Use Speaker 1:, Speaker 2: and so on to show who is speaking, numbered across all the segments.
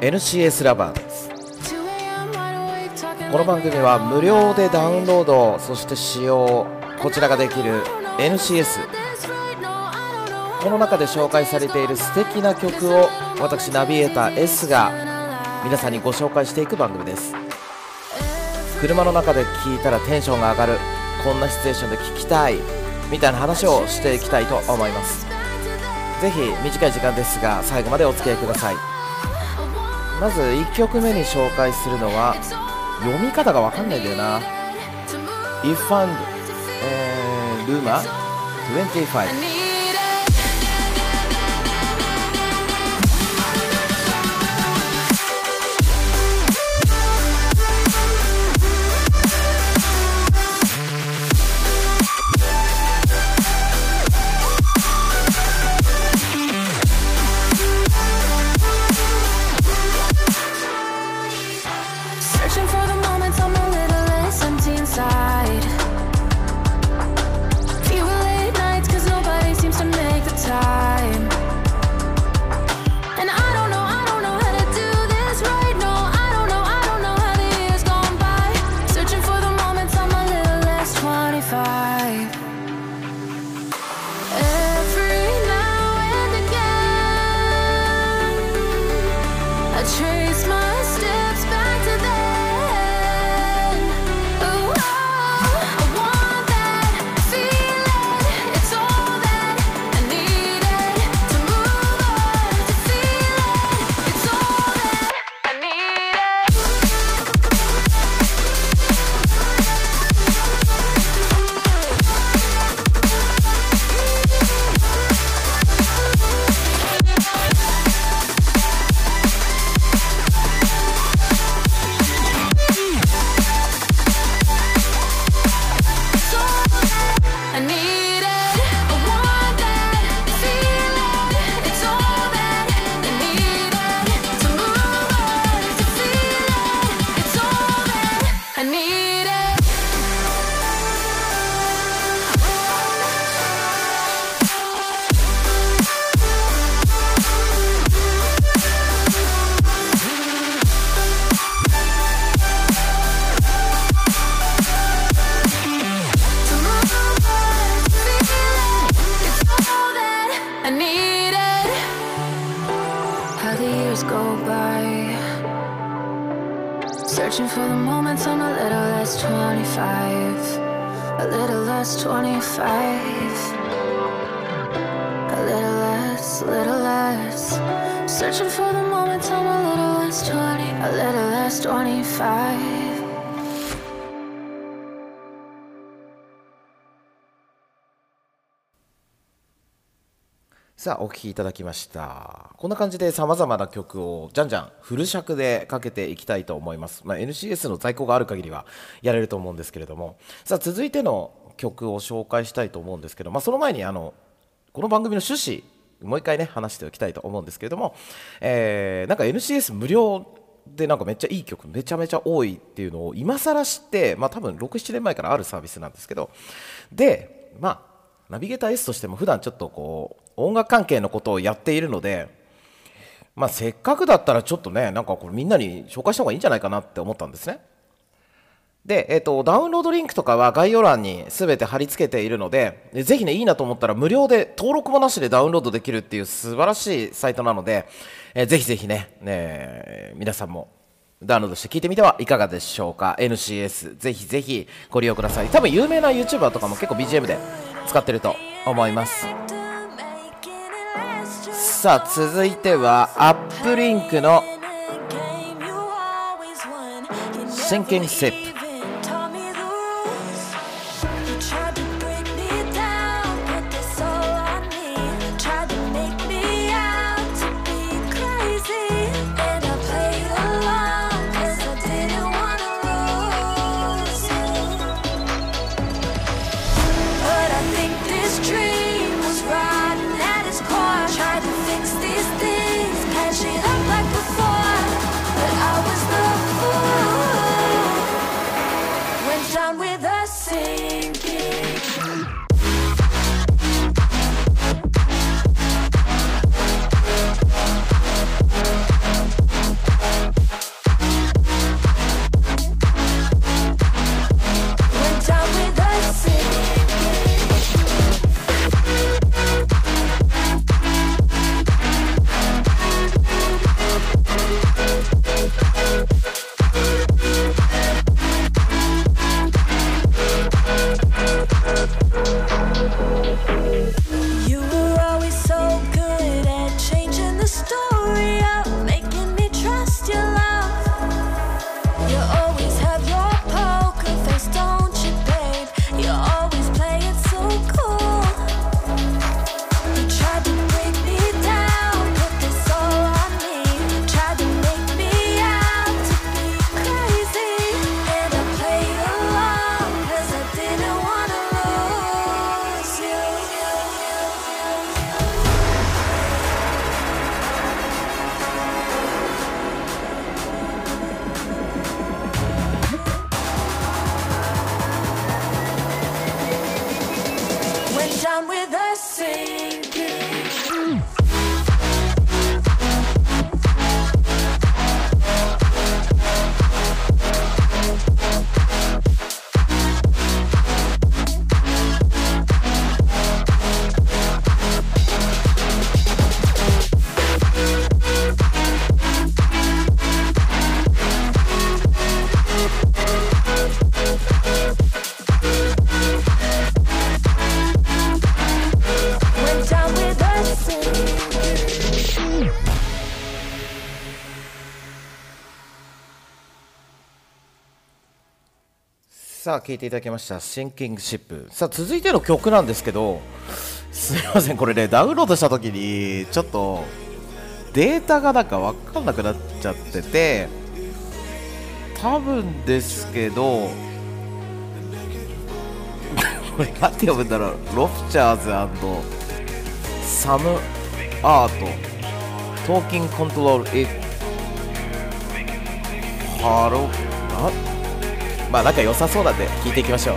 Speaker 1: NCS ラバーです
Speaker 2: 2 a.m. wide awake talking
Speaker 1: この番組は無料でダウンロードそして使用こちらができる NCS. この中で紹介されている素敵な曲を私ナビゲーター S が皆さんにご紹介していく番組です車の中で聴いたらテンションが上がるこんなシチュエーションで聴きたいみたいな話をしていきたいと思いますぜひ短い時間ですが最後までお付き合いください。まず1曲目に紹介するのは読み方が分かんないんだよな。If and、えー、Luma 25
Speaker 2: 25. A little less, little less. Searching for the moments I'm a little less 20. A little less 25.
Speaker 1: さあお聴きいただきましたこんな感じでさまざまな曲をじゃんじゃんフル尺でかけていきたいと思います、まあ、NCS の在庫がある限りはやれると思うんですけれどもさあ続いての曲を紹介したいと思うんですけど、まあ、その前にあのこの番組の趣旨もう一回ね話しておきたいと思うんですけれども、えーなんか NCS 無料でなんかめっちゃいい曲めちゃめちゃ多いっていうのを今更知って、まあ、多分67年前からあるサービスなんですけどでまあナビゲーター S としても普段ちょっとこう音楽関係のことをやっているので、まあ、せっかくだったらちょっとねなんかこれみんなに紹介した方がいいんじゃないかなって思ったんですね。で、えっとダウンロードリンクとかは概要欄に全て貼り付けているのでぜひねいいなと思ったら無料で登録もなしでダウンロードできるっていう素晴らしいサイトなので、えーぜひぜひねね皆さんもダウンロードして聞いてみてはいかがでしょうか。NCS ぜひぜひご利用ください。多分有名な YouTuber とかも結構 BGM で使ってると思います。さあ続いてはアップリンクの Sinking Sip
Speaker 2: But
Speaker 3: さあ聴いていただきました「シンキングシップ」さあ続いての曲なんですけどすいませんこれねダウンロードした時にちょっとデータがなんか分かんなくなっちゃってて多分ですけど これ何て読むんだろう。ロフチャーズサムアート。トーキングコントロー。ル it ハロなまあ仲良さそうなんで聞いていきましょう。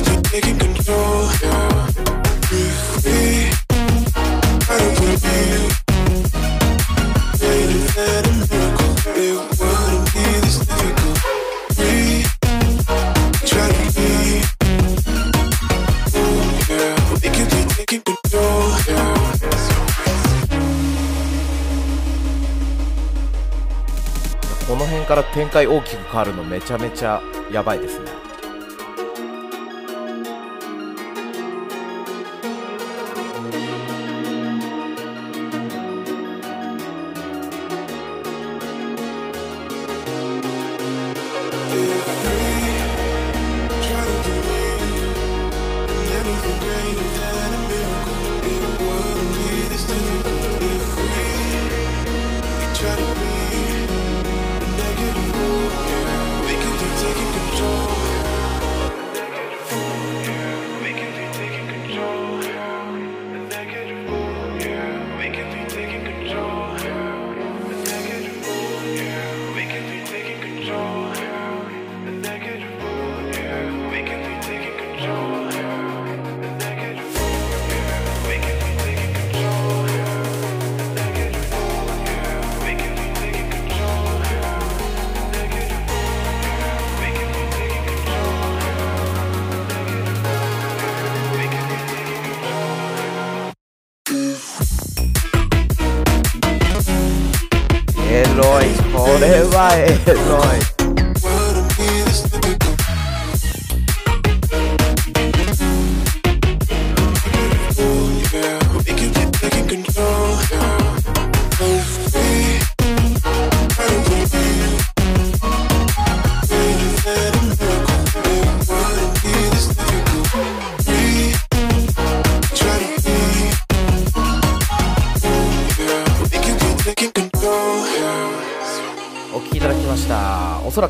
Speaker 1: I don't
Speaker 3: 辺から展開大きく変わるのめちゃめちゃやばいですね。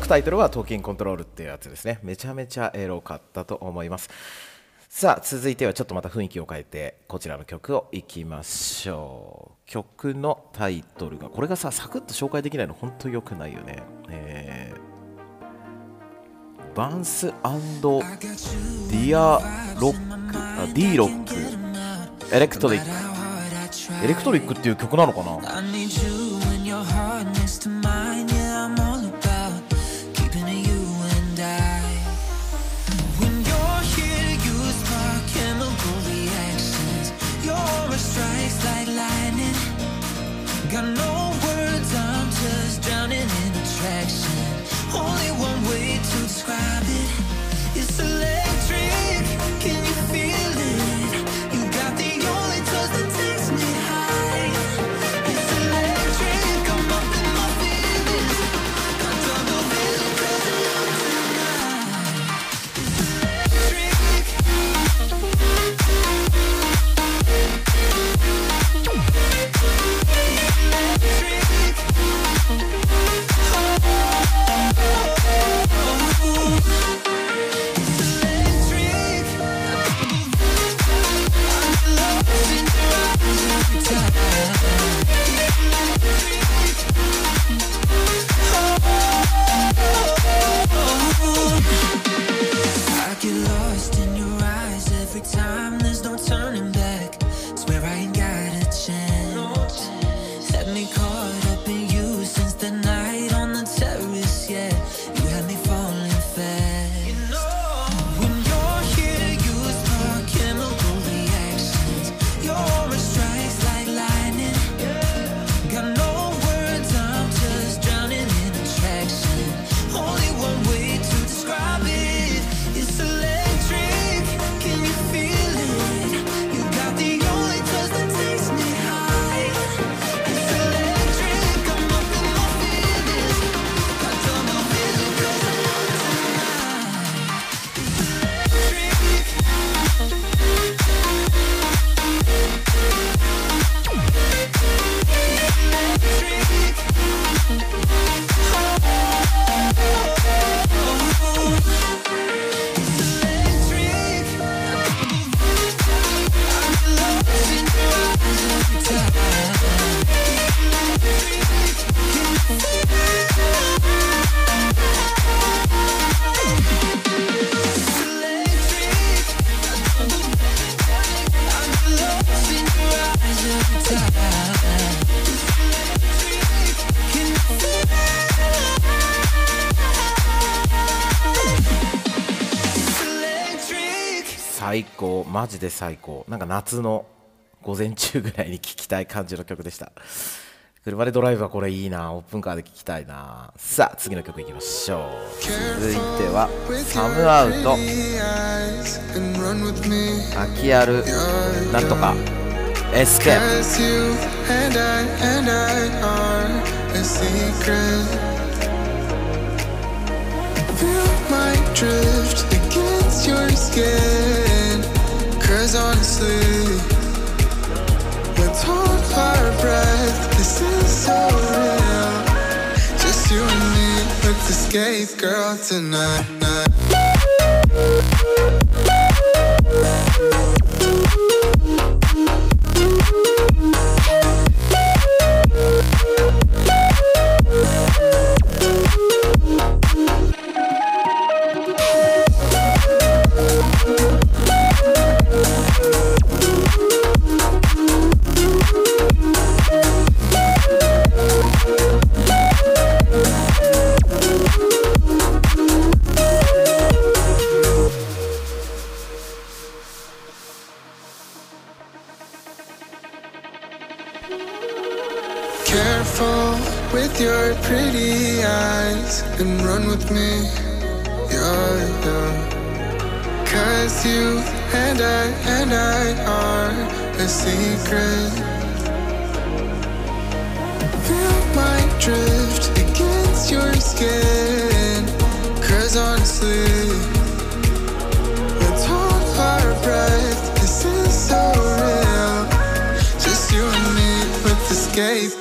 Speaker 3: タイトルは「トーキンコントロール」っていうやつですね。めちゃめちゃエロかったと思います。さあ続いてはちょっとまた雰囲気を変えてこちらの曲をいきましょう。曲のタイトルがこれがさサクッと紹介できないの本当良くないよね。えーバンスディアロックあ D ロック。エレクトリック。エレクトリックっていう曲なのかな？
Speaker 1: 最高。マジで最高。なんか夏の午前中ぐらいに聴きたい感じの曲でした。車でドライブはこれいいな。オープンカーで聴きたいな。さあ次の曲いきましょう。続いてはサムアウト。秋あるなんとか。
Speaker 4: Escape feel my drift against your skin. Cause honestly, let's hold our breath. This is so real. Just you and me, let's escape, girl, tonight.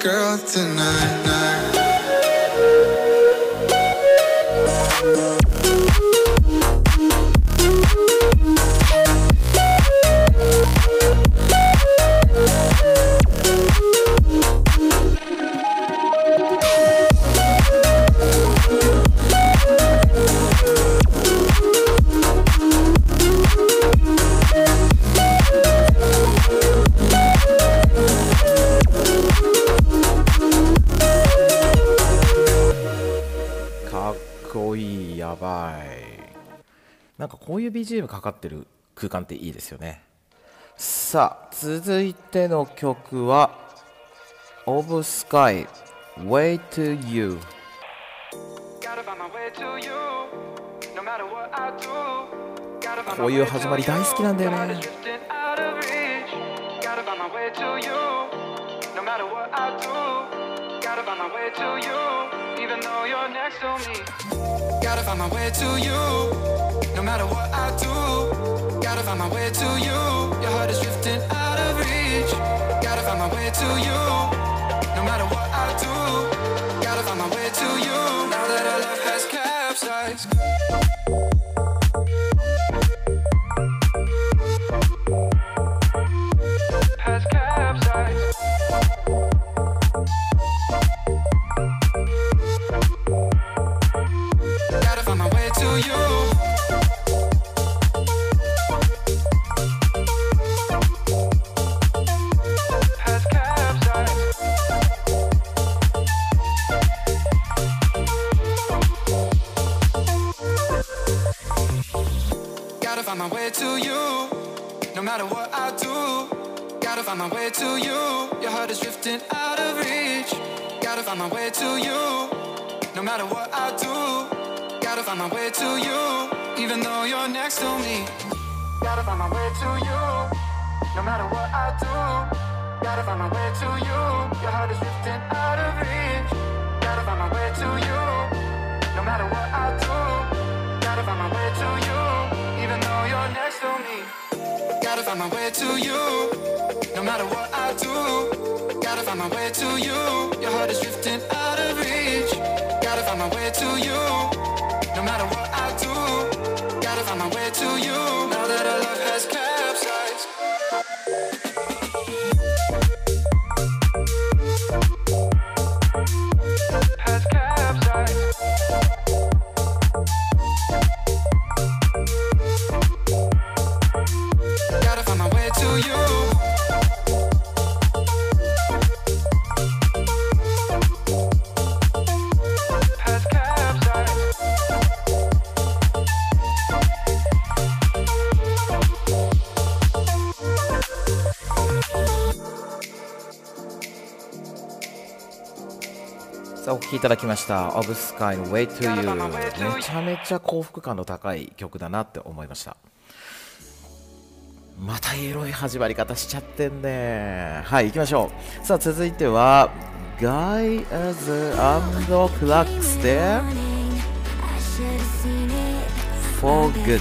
Speaker 4: Girl, tonight. night.
Speaker 1: こういう BGM かかってる空間っていいですよねさあ続いての曲は Of Sky Way to You こういう始まり大好きなんだよね
Speaker 5: Gotta find my way to you. No matter what I do, gotta find my way to you. Your heart is drifting out of reach. Gotta find my way to you. You. Gotta find my way to you. No matter what I do. Gotta find my way to you. Your heart is drifting out of reach. Gotta find my way to you. No matter what I do. Gotta find my way to you. Even though you're next to me. Gotta find my way to you. No matter what I do. Gotta find my way to you. Your heart is drifting out of reach. Gotta find my way to you.
Speaker 2: さあお聴きいただきました「Of Sky の Way to You」めちゃめちゃ幸福感の高い曲だなって思いました。またエロい始まり方しちゃってんね。はい行きましょう。さあ続いては Guy as and Clocks で For Good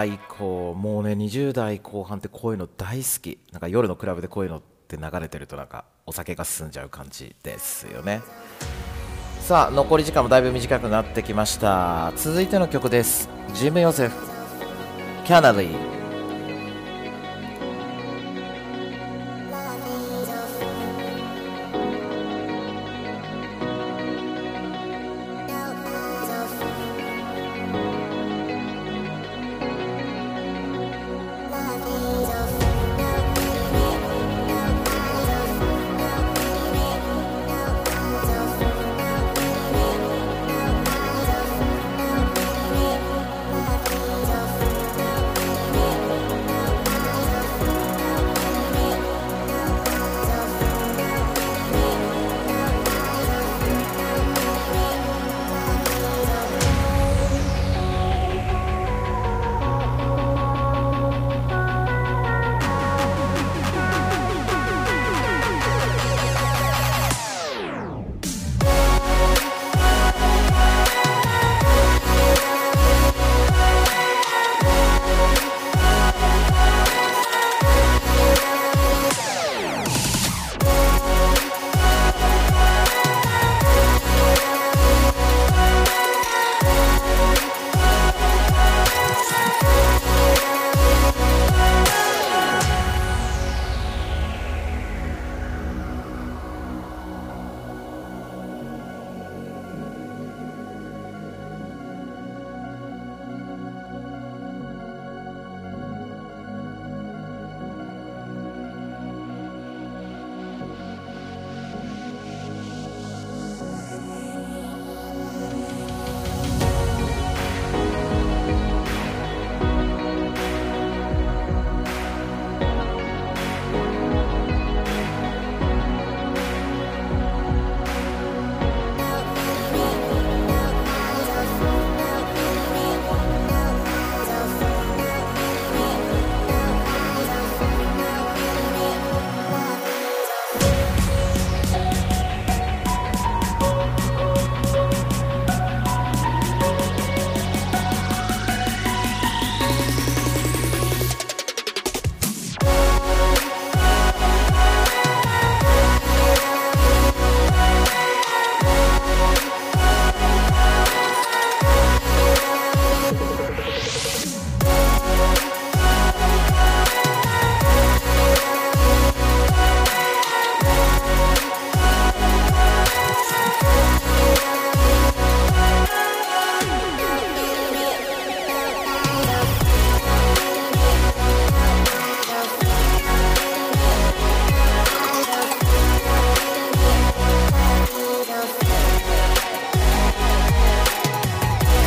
Speaker 2: 最高もうね20代後半ってこういうの大好き。なんか夜のクラブでこういうのって流れてるとなんかお酒が進んじゃう感じですよね。さあ残り時間もだいぶ短くなってきました。続いての曲です。ジム・ヨセフキャナリー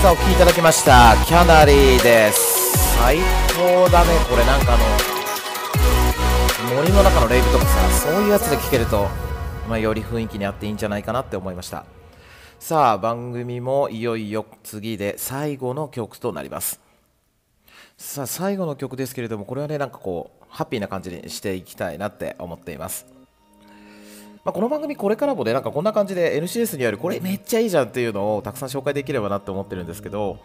Speaker 1: さあお聴きいただきました。キャナリーです。最高だね。これなんかあの森の中のレイブとかさそういうやつで聴けると、まあ、より雰囲気に合っていいんじゃないかなって思いました。さあ番組もいよいよ次で最後の曲となります。さあ最後の曲ですけれどもこれはねなんかこうハッピーな感じにしていきたいなって思っています。まあ、この番組これからもねなんかこんな感じで NCS にあるこれめっちゃいいじゃんっていうのをたくさん紹介できればなって思ってるんですけど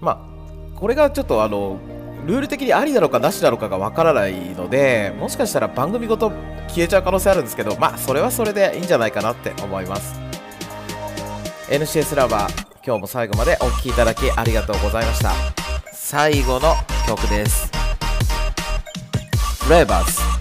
Speaker 1: まあこれがちょっとあのルール的にありなのかなしなのかがわからないのでもしかしたら番組ごと消えちゃう可能性あるんですけどまあそれはそれでいいんじゃないかなって思います。NCS ラバー今日も最後までお聴きいただきありがとうございました。最後の曲です。フ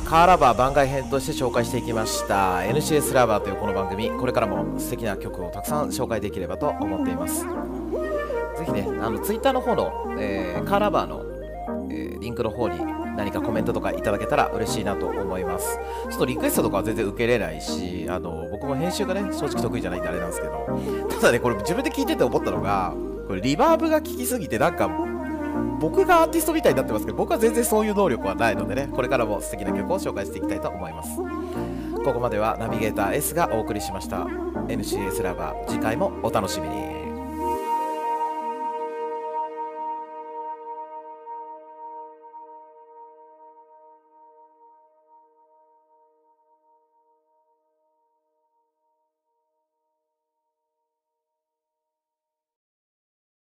Speaker 1: カーラバー番外編として紹介していきました NCS ラバーというこの番組これからも素敵な曲をたくさん紹介できればと思っています。ぜひねあのツイッターの方の、えーカーラバーの、えーリンクの方に何かコメントとかいただけたら嬉しいなと思います。ちょっとリクエストとかは全然受けれないしあの僕も編集がね正直得意じゃないんであれなんですけど。ただねこれ自分で聞いてて思ったのがこれリバーブが効きすぎてなんか僕がアーティストみたいになってますけど僕は全然そういう能力はないのでねこれからも素敵な曲を紹介していきたいと思います。ここまではナビゲーター S がお送りしました。NCS ラバー次回もお楽しみに。